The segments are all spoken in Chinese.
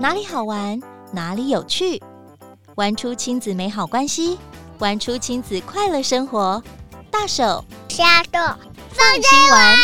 哪里好玩，哪里有趣，玩出亲子美好关系，玩出亲子快乐生活。大手小豆放心玩。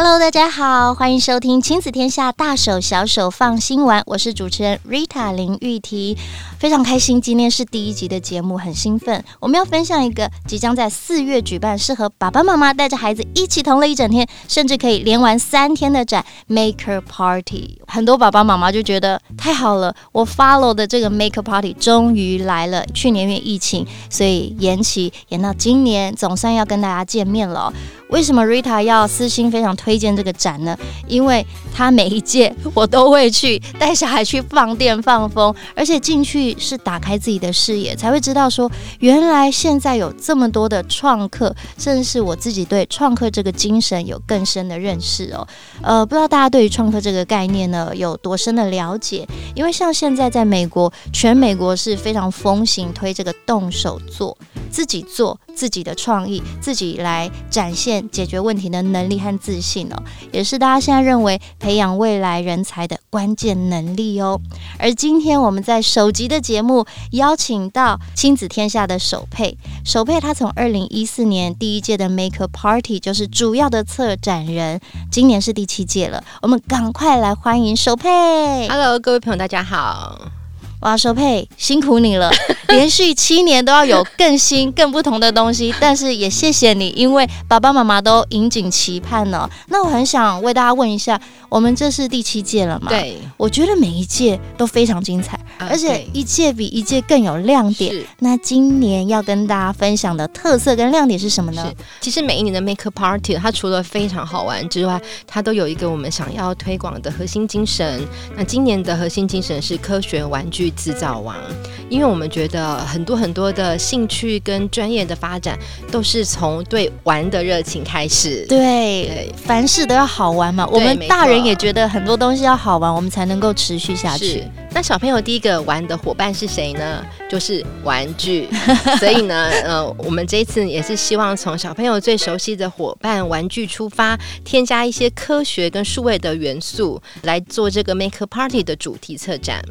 Hello，大家好，欢迎收听亲子天下大手小手放心玩，我是主持人 Rita 林玉缇，非常开心，今天是第一集的节目，很兴奋，我们要分享一个即将在四月举办，适合爸爸妈妈带着孩子一起同乐一整天，甚至可以连玩三天的展 Maker Party。很多爸爸妈妈就觉得太好了，我 follow 的这个 Maker Party 终于来了，去年因为疫情，所以延期延到今年，总算要跟大家见面了。为什么 Rita 要私心非常推荐这个展呢？因为它每一届 我都会去带小孩去放电放风，而且进去是打开自己的视野，才会知道说原来现在有这么多的创客，甚至是我自己对创客这个精神有更深的认识哦。呃，不知道大家对于创客这个概念呢有多深的了解？因为像现在在美国，全美国是非常风行推这个动手做，自己做自己的创意，自己来展现。解决问题的能力和自信哦，也是大家现在认为培养未来人才的关键能力哦。而今天我们在首集的节目邀请到亲子天下的首配，首配他从二零一四年第一届的 Maker Party 就是主要的策展人，今年是第七届了，我们赶快来欢迎首配。Hello，各位朋友，大家好。哇，守沛辛苦你了，连续七年都要有更新、更不同的东西，但是也谢谢你，因为爸爸妈妈都引颈期盼呢。那我很想为大家问一下，我们这是第七届了嘛？对，我觉得每一届都非常精彩，而且一届比一届更有亮点。那今年要跟大家分享的特色跟亮点是什么呢？其实每一年的 Maker Party，它除了非常好玩之外，它都有一个我们想要推广的核心精神。那今年的核心精神是科学玩具制造王，因为我们觉得很多很多的兴趣跟专业的发展都是从对玩的热情开始。对，对凡事都要好玩嘛。我们大人也觉得很多东西要好玩，我们才能够持续下去。那小朋友第一个玩的伙伴是谁呢？就是玩具。所以呢，呃，我们这一次也是希望从小朋友最熟悉的伙伴玩具出发，添加一些科学跟数位的元素来做这个 Maker Party 的主题策展。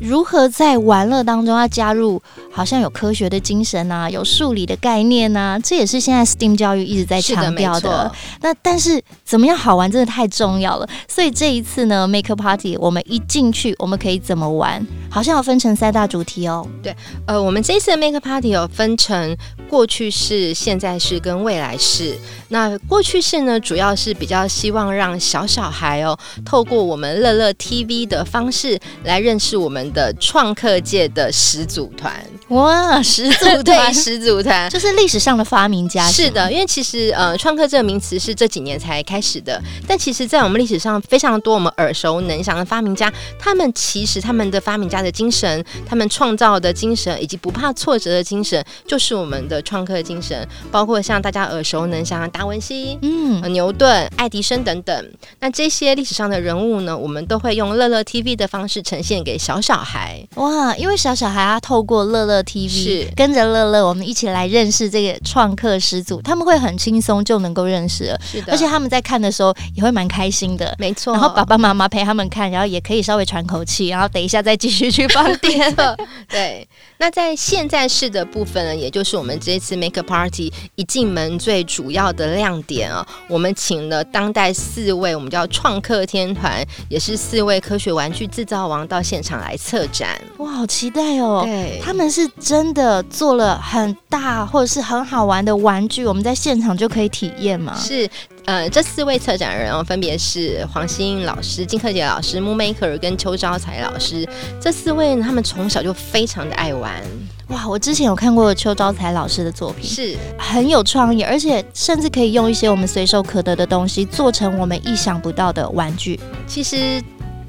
如何在玩乐当中要加入，好像有科学的精神啊，有数理的概念啊，这也是现在 STEAM 教育一直在强调的。的那但是怎么样好玩，真的太重要了。所以这一次呢，Maker Party，我们一进去，我们可以怎么玩？好像要分成三大主题哦。对，呃，我们这一次的 Maker Party 有分成过去式、现在式跟未来式。那过去式呢，主要是比较希望让小小孩哦，透过我们乐乐 TV 的方式来认识我们。的创客界的始祖团哇，始祖团，对，始祖团就是历史上的发明家。是的，因为其实呃，创客这个名词是这几年才开始的，但其实，在我们历史上非常多我们耳熟能详的发明家，他们其实他们的发明家的精神，他们创造的精神，以及不怕挫折的精神，就是我们的创客精神。包括像大家耳熟能详的达文西、嗯、牛顿、爱迪生等等，那这些历史上的人物呢，我们都会用乐乐 TV 的方式呈现给小小孩。哇，因为小小孩啊，透过乐乐 TV 是。跟着乐乐，我们一起来认识这个创客始祖，他们会很轻松就能够认识了，是的，而且他们在看的时候也会蛮开心的，没错。然后爸爸妈妈陪他们看，然后也可以稍微喘口气，然后等一下再继续去放电。对，那在现在式的部分呢，也就是我们这一次 Make a Party 一进门最主要的亮点啊，我们请了当代四位我们叫创客天团，也是四位科学玩具制造王到现场来。来策展哇，好期待哦！对，他们是真的做了很大或者是很好玩的玩具，我们在现场就可以体验吗？是，呃，这四位策展人哦，分别是黄欣老师、金克杰老师、Moonmaker 跟邱招财老师。这四位呢，他们从小就非常的爱玩哇！我之前有看过邱招财老师的作品，是很有创意，而且甚至可以用一些我们随手可得的东西，做成我们意想不到的玩具。其实。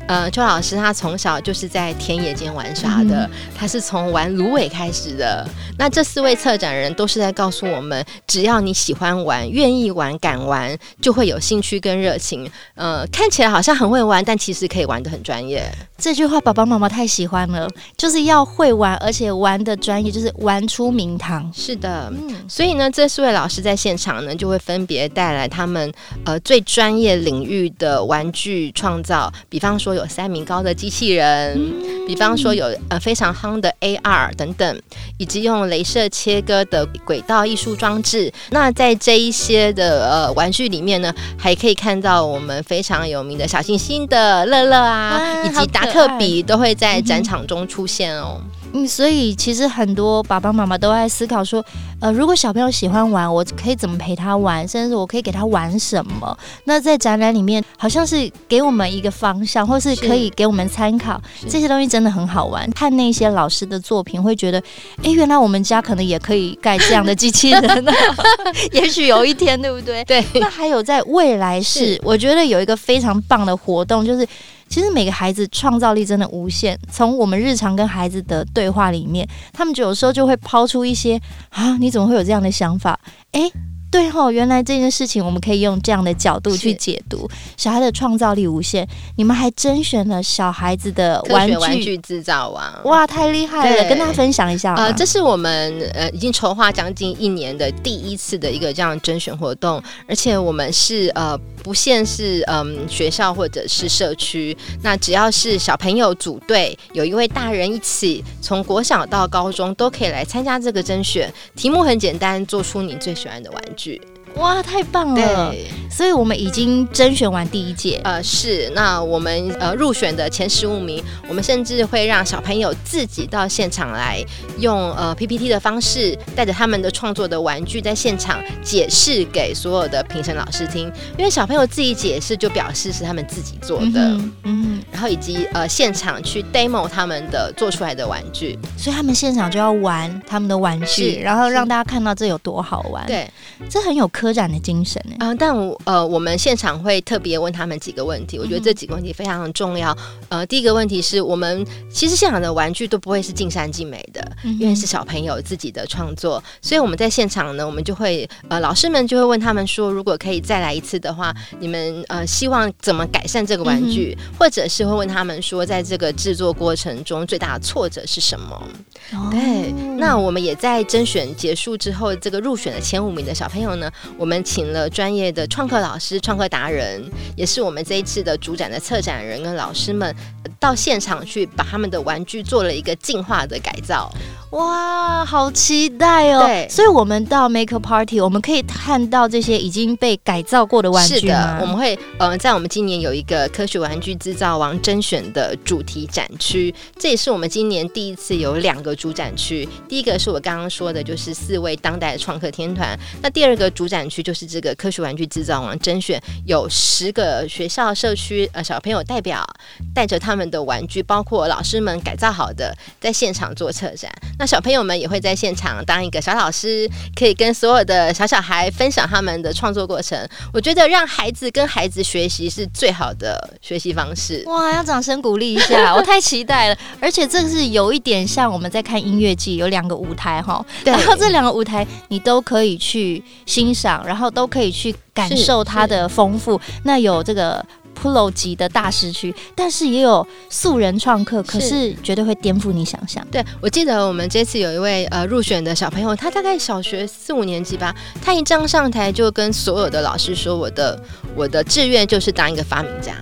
呃，邱老师他从小就是在田野间玩耍的，嗯、他是从玩芦苇开始的。那这四位策展人都是在告诉我们，只要你喜欢玩、愿意玩、敢玩，就会有兴趣跟热情。呃，看起来好像很会玩，但其实可以玩的很专业。这句话爸爸妈妈太喜欢了，就是要会玩，而且玩的专业，就是玩出名堂。是的，嗯、所以呢，这四位老师在现场呢，就会分别带来他们呃最专业领域的玩具创造，比方说有三米高的机器人，嗯、比方说有呃非常夯的 AR 等等，以及用镭射切割的轨道艺术装置。那在这一些的呃玩具里面呢，还可以看到我们非常有名的小星星的乐乐啊，以及达克比都会在展场中出现哦。嗯，所以其实很多爸爸妈妈都在思考说，呃，如果小朋友喜欢玩，我可以怎么陪他玩，甚至我可以给他玩什么？那在展览里面，好像是给我们一个方向，或是可以给我们参考。这些东西真的很好玩。看那些老师的作品，会觉得，哎、欸，原来我们家可能也可以盖这样的机器人呢。也许有一天，对不对？对。那还有在未来是，是我觉得有一个非常棒的活动，就是。其实每个孩子创造力真的无限。从我们日常跟孩子的对话里面，他们有时候就会抛出一些啊，你怎么会有这样的想法？诶。对吼，原来这件事情我们可以用这样的角度去解读。小孩的创造力无限，你们还甄选了小孩子的玩具玩具制造王，哇，太厉害了！对跟大家分享一下。呃，这是我们呃已经筹划将近一年的第一次的一个这样甄选活动，而且我们是呃不限是嗯、呃、学校或者是社区，那只要是小朋友组队，有一位大人一起，从国小到高中都可以来参加这个甄选。题目很简单，做出你最喜欢的玩具。剧。哇，太棒了！对，所以我们已经甄选完第一届。呃，是，那我们呃入选的前十五名，我们甚至会让小朋友自己到现场来，用呃 PPT 的方式，带着他们的创作的玩具，在现场解释给所有的评审老师听。因为小朋友自己解释，就表示是他们自己做的。嗯，嗯，然后以及呃现场去 demo 他们的做出来的玩具，所以他们现场就要玩他们的玩具，是然后让大家看到这有多好玩。对，这很有。科展的精神呢啊、呃，但我呃，我们现场会特别问他们几个问题，我觉得这几个问题非常重要。呃，第一个问题是我们其实现场的玩具都不会是尽善尽美的，因为是小朋友自己的创作，所以我们在现场呢，我们就会呃，老师们就会问他们说，如果可以再来一次的话，你们呃希望怎么改善这个玩具，或者是会问他们说，在这个制作过程中最大的挫折是什么？哦、对，那我们也在甄选结束之后，这个入选的前五名的小朋友呢，我们请了专业的创客老师、创客达人，也是我们这一次的主展的策展人跟老师们，到现场去把他们的玩具做了一个进化的改造。哇，好期待哦！对，所以我们到 Maker Party，我们可以看到这些已经被改造过的玩具。是的，我们会呃，在我们今年有一个科学玩具制造王甄选的主题展区，这也是我们今年第一次有两个主展区。第一个是我刚刚说的，就是四位当代的创客天团。那第二个主展区就是这个科学玩具制造王甄选，有十个学校社区呃小朋友代表带着他们的玩具，包括老师们改造好的，在现场做策展。那小朋友们也会在现场当一个小老师，可以跟所有的小小孩分享他们的创作过程。我觉得让孩子跟孩子学习是最好的学习方式。哇，要掌声鼓励一下，我太期待了！而且这个是有一点像我们在看音乐季，有两个舞台哈，然后这两个舞台你都可以去欣赏，然后都可以去感受它的丰富。那有这个。Pro 级的大师区，但是也有素人创客，可是绝对会颠覆你想象。对，我记得我们这次有一位呃入选的小朋友，他大概小学四五年级吧，他一张上台就跟所有的老师说：“我的我的志愿就是当一个发明家。”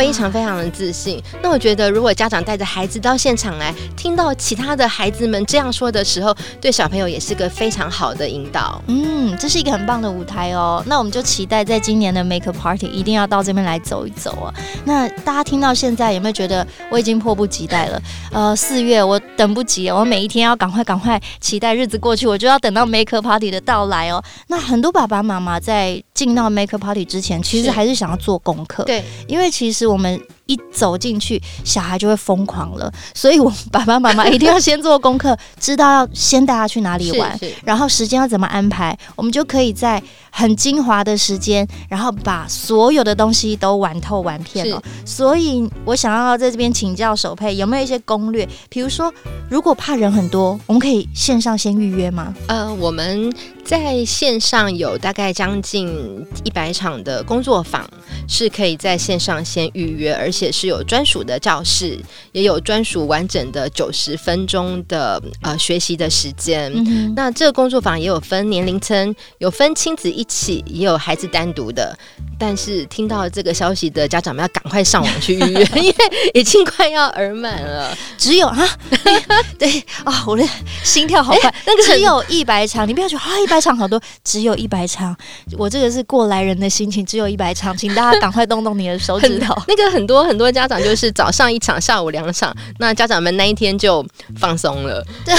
非常非常的自信。那我觉得，如果家长带着孩子到现场来，听到其他的孩子们这样说的时候，对小朋友也是个非常好的引导。嗯，这是一个很棒的舞台哦。那我们就期待在今年的 Maker Party 一定要到这边来走一走啊。那大家听到现在有没有觉得我已经迫不及待了？呃，四月我等不及，我每一天要赶快赶快期待日子过去，我就要等到 Maker Party 的到来哦。那很多爸爸妈妈在进到 Maker Party 之前，其实还是想要做功课。对，因为其实。我们一走进去，小孩就会疯狂了。所以，我们爸爸妈妈一定要先做功课，知道要先带他去哪里玩，然后时间要怎么安排，我们就可以在很精华的时间，然后把所有的东西都玩透玩遍了。所以我想要在这边请教手配，有没有一些攻略？比如说，如果怕人很多，我们可以线上先预约吗？呃，我们在线上有大概将近一百场的工作坊，是可以在线上先预约，而且是有专属的教室，也有专属完整的九十分钟的呃学习的时间。嗯、那这个工作坊也有分年龄层，有分亲子一起，也有孩子单独的。但是听到这个消息的家长们要赶快上网去预约，因为已经快要额满了。只有啊，对啊、哦，我的心跳好快。那个只有一百场，你不要觉得啊，一百场好多，只有一百场。我这个是过来人的心情，只有一百场，请大家赶快动动你的手指头。那个很多很多家长就是早上一场，下午两场，那家长们那一天就放松了。对，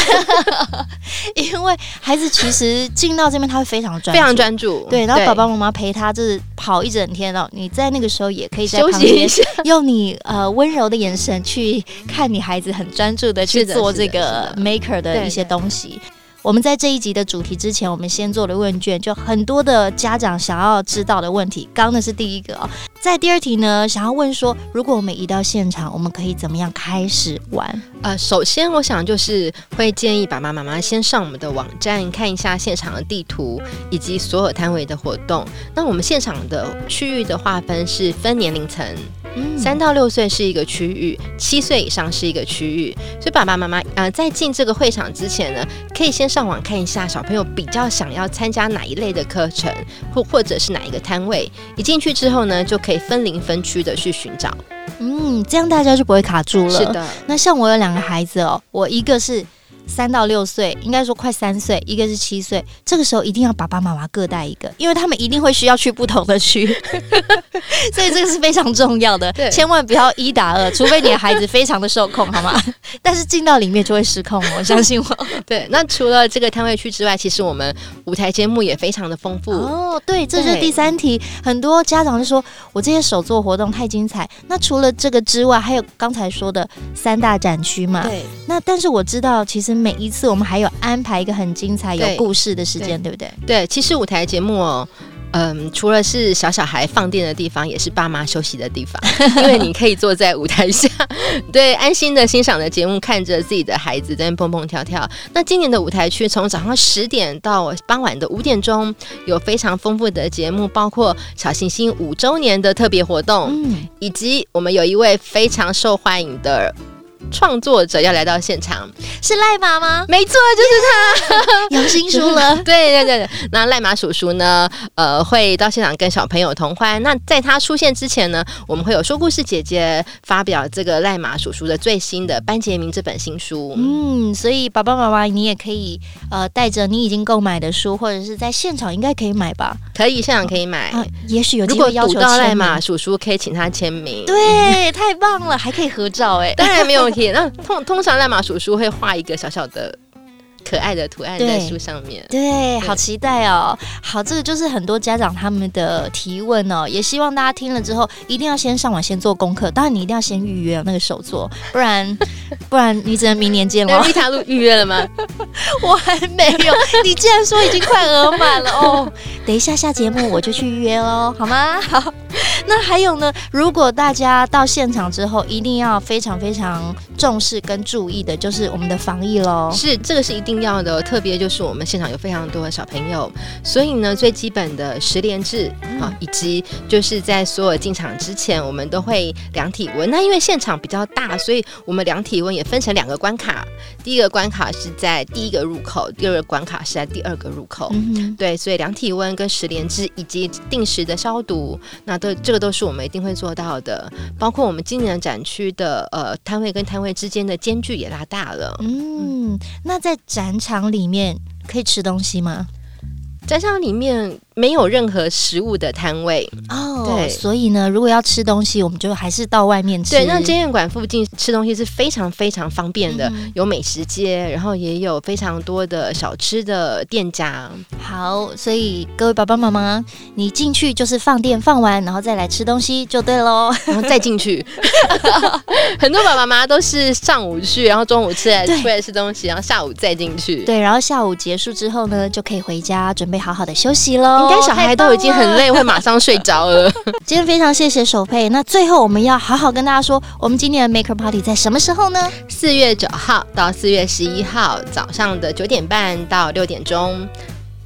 因为孩子其实进到这边他会非常专注，非常专注。对，然后爸爸妈妈陪他就是跑一。一整天哦，你在那个时候也可以在旁边用你呃温柔的眼神去看你孩子很专注的去做这个 maker 的一些东西。我们在这一集的主题之前，我们先做了问卷，就很多的家长想要知道的问题。刚的是第一个哦，在第二题呢，想要问说，如果我们移到现场，我们可以怎么样开始玩？呃，首先我想就是会建议爸爸妈妈先上我们的网站看一下现场的地图以及所有摊位的活动。那我们现场的区域的划分是分年龄层。三到六岁是一个区域，七岁以上是一个区域，所以爸爸妈妈呃在进这个会场之前呢，可以先上网看一下小朋友比较想要参加哪一类的课程，或或者是哪一个摊位。一进去之后呢，就可以分零分区的去寻找。嗯，这样大家就不会卡住了。是的，那像我有两个孩子哦，我一个是。三到六岁，应该说快三岁，一个是七岁。这个时候一定要爸爸妈妈各带一个，因为他们一定会需要去不同的区，所以这个是非常重要的。千万不要一打二，除非你的孩子非常的受控，好吗？但是进到里面就会失控，我相信我。对，那除了这个摊位区之外，其实我们舞台节目也非常的丰富哦。对，这是第三题。很多家长就说，我这些手作活动太精彩。那除了这个之外，还有刚才说的三大展区嘛？对。那但是我知道，其实。每一次我们还有安排一个很精彩、有故事的时间，对，不对？对，其实舞台节目哦，嗯，除了是小小孩放电的地方，也是爸妈休息的地方，因为你可以坐在舞台下，对，安心的欣赏的节目，看着自己的孩子在那蹦蹦跳跳。那今年的舞台区从早上十点到傍晚的五点钟，有非常丰富的节目，包括小行星五周年的特别活动，嗯，以及我们有一位非常受欢迎的。创作者要来到现场，是赖马吗？没错，就是他，有新书了。对对对，那赖马叔叔呢？呃，会到现场跟小朋友同欢。那在他出现之前呢，我们会有说故事姐姐发表这个赖马叔叔的最新的班杰明这本新书。嗯，所以爸爸妈妈，你也可以呃带着你已经购买的书，或者是在现场应该可以买吧？可以，现场可以买。啊、也许有机会要求到赖马叔叔，可以请他签名。对，太棒了，还可以合照哎，当然没有那通通常赖马叔叔会画一个小小的。可爱的图案在书上面，对，对，好期待哦！好，这个就是很多家长他们的提问哦，也希望大家听了之后一定要先上网先做功课，当然你一定要先预约那个手作，不然不然你只能明年见了。丽塔露预约了吗？我还没有，你既然说已经快额满了哦，等一下下节目我就去预约喽，好吗？好，那还有呢，如果大家到现场之后，一定要非常非常重视跟注意的，就是我们的防疫喽。是，这个是一定。重要的特别就是我们现场有非常多的小朋友，所以呢，最基本的十连制啊、嗯，以及就是在所有进场之前，我们都会量体温。那因为现场比较大，所以我们量体温也分成两个关卡。第一个关卡是在第一个入口，第二个关卡是在第二个入口。嗯、对，所以量体温跟十连制以及定时的消毒，那都这个都是我们一定会做到的。包括我们今年展区的呃摊位跟摊位之间的间距也拉大了。嗯，那在展展场里面可以吃东西吗？展场里面没有任何食物的摊位哦，对，所以呢，如果要吃东西，我们就还是到外面吃。对，那监狱馆附近吃东西是非常非常方便的，嗯、有美食街，然后也有非常多的小吃的店家。好，所以各位爸爸妈妈，你进去就是放电放完，然后再来吃东西就对喽，然后再进去。很多爸爸妈妈都是上午去，然后中午吃来出来吃东西，然后下午再进去。对，然后下午结束之后呢，就可以回家准备好好的休息喽。应该小孩都已经很累，会马上睡着了。今天非常谢谢首佩。那最后我们要好好跟大家说，我们今年的 Maker Party 在什么时候呢？四月九号到四月十一号早上的九点半到六点钟，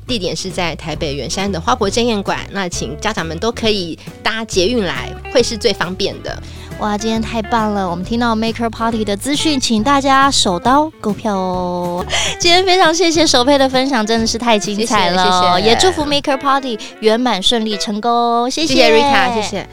地点是在台北圆山的花博争艳馆。那请家长们都可以搭捷运来，会是最方便的。哇，今天太棒了！我们听到 Maker Party 的资讯，请大家手刀购票哦。今天非常谢谢手佩的分享，真的是太精彩了。谢谢，也祝福 Maker Party 圆满顺利成功。谢谢，谢谢 Rita，谢谢。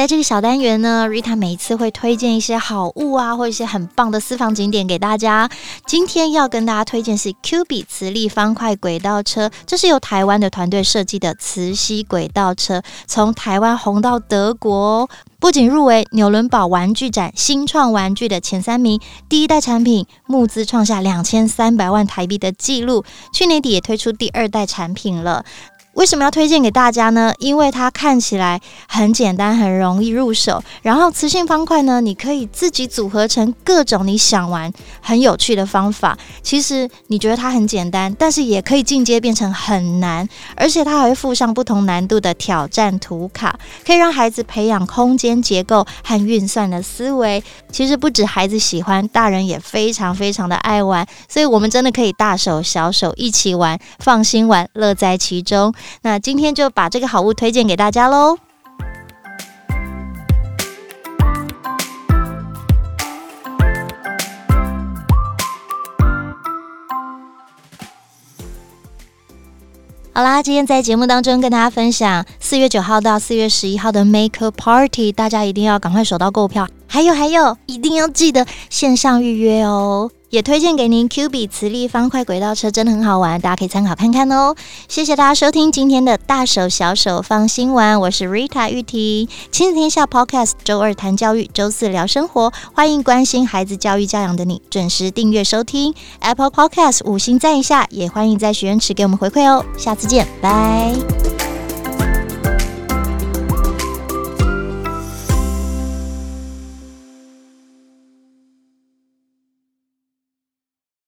在这个小单元呢，Rita 每一次会推荐一些好物啊，或一些很棒的私房景点给大家。今天要跟大家推荐是 Cubi 磁力方块轨道车，这是由台湾的团队设计的磁吸轨道车，从台湾红到德国，不仅入围纽伦堡玩具展新创玩具的前三名，第一代产品募资创下两千三百万台币的纪录，去年底也推出第二代产品了。为什么要推荐给大家呢？因为它看起来很简单，很容易入手。然后磁性方块呢，你可以自己组合成各种你想玩、很有趣的方法。其实你觉得它很简单，但是也可以进阶变成很难。而且它还会附上不同难度的挑战图卡，可以让孩子培养空间结构和运算的思维。其实不止孩子喜欢，大人也非常非常的爱玩。所以我们真的可以大手小手一起玩，放心玩，乐在其中。那今天就把这个好物推荐给大家喽。好啦，今天在节目当中跟大家分享四月九号到四月十一号的 Maker Party，大家一定要赶快手到购票。还有还有，一定要记得线上预约哦。也推荐给您，Q 比磁力方块轨道车，真的很好玩，大家可以参考看看哦。谢谢大家收听今天的大手小手放心玩，我是 Rita 玉婷，亲子天下 Podcast，周二谈教育，周四聊生活，欢迎关心孩子教育教养的你准时订阅收听 Apple Podcast，五星赞一下，也欢迎在许愿池给我们回馈哦。下次见，拜。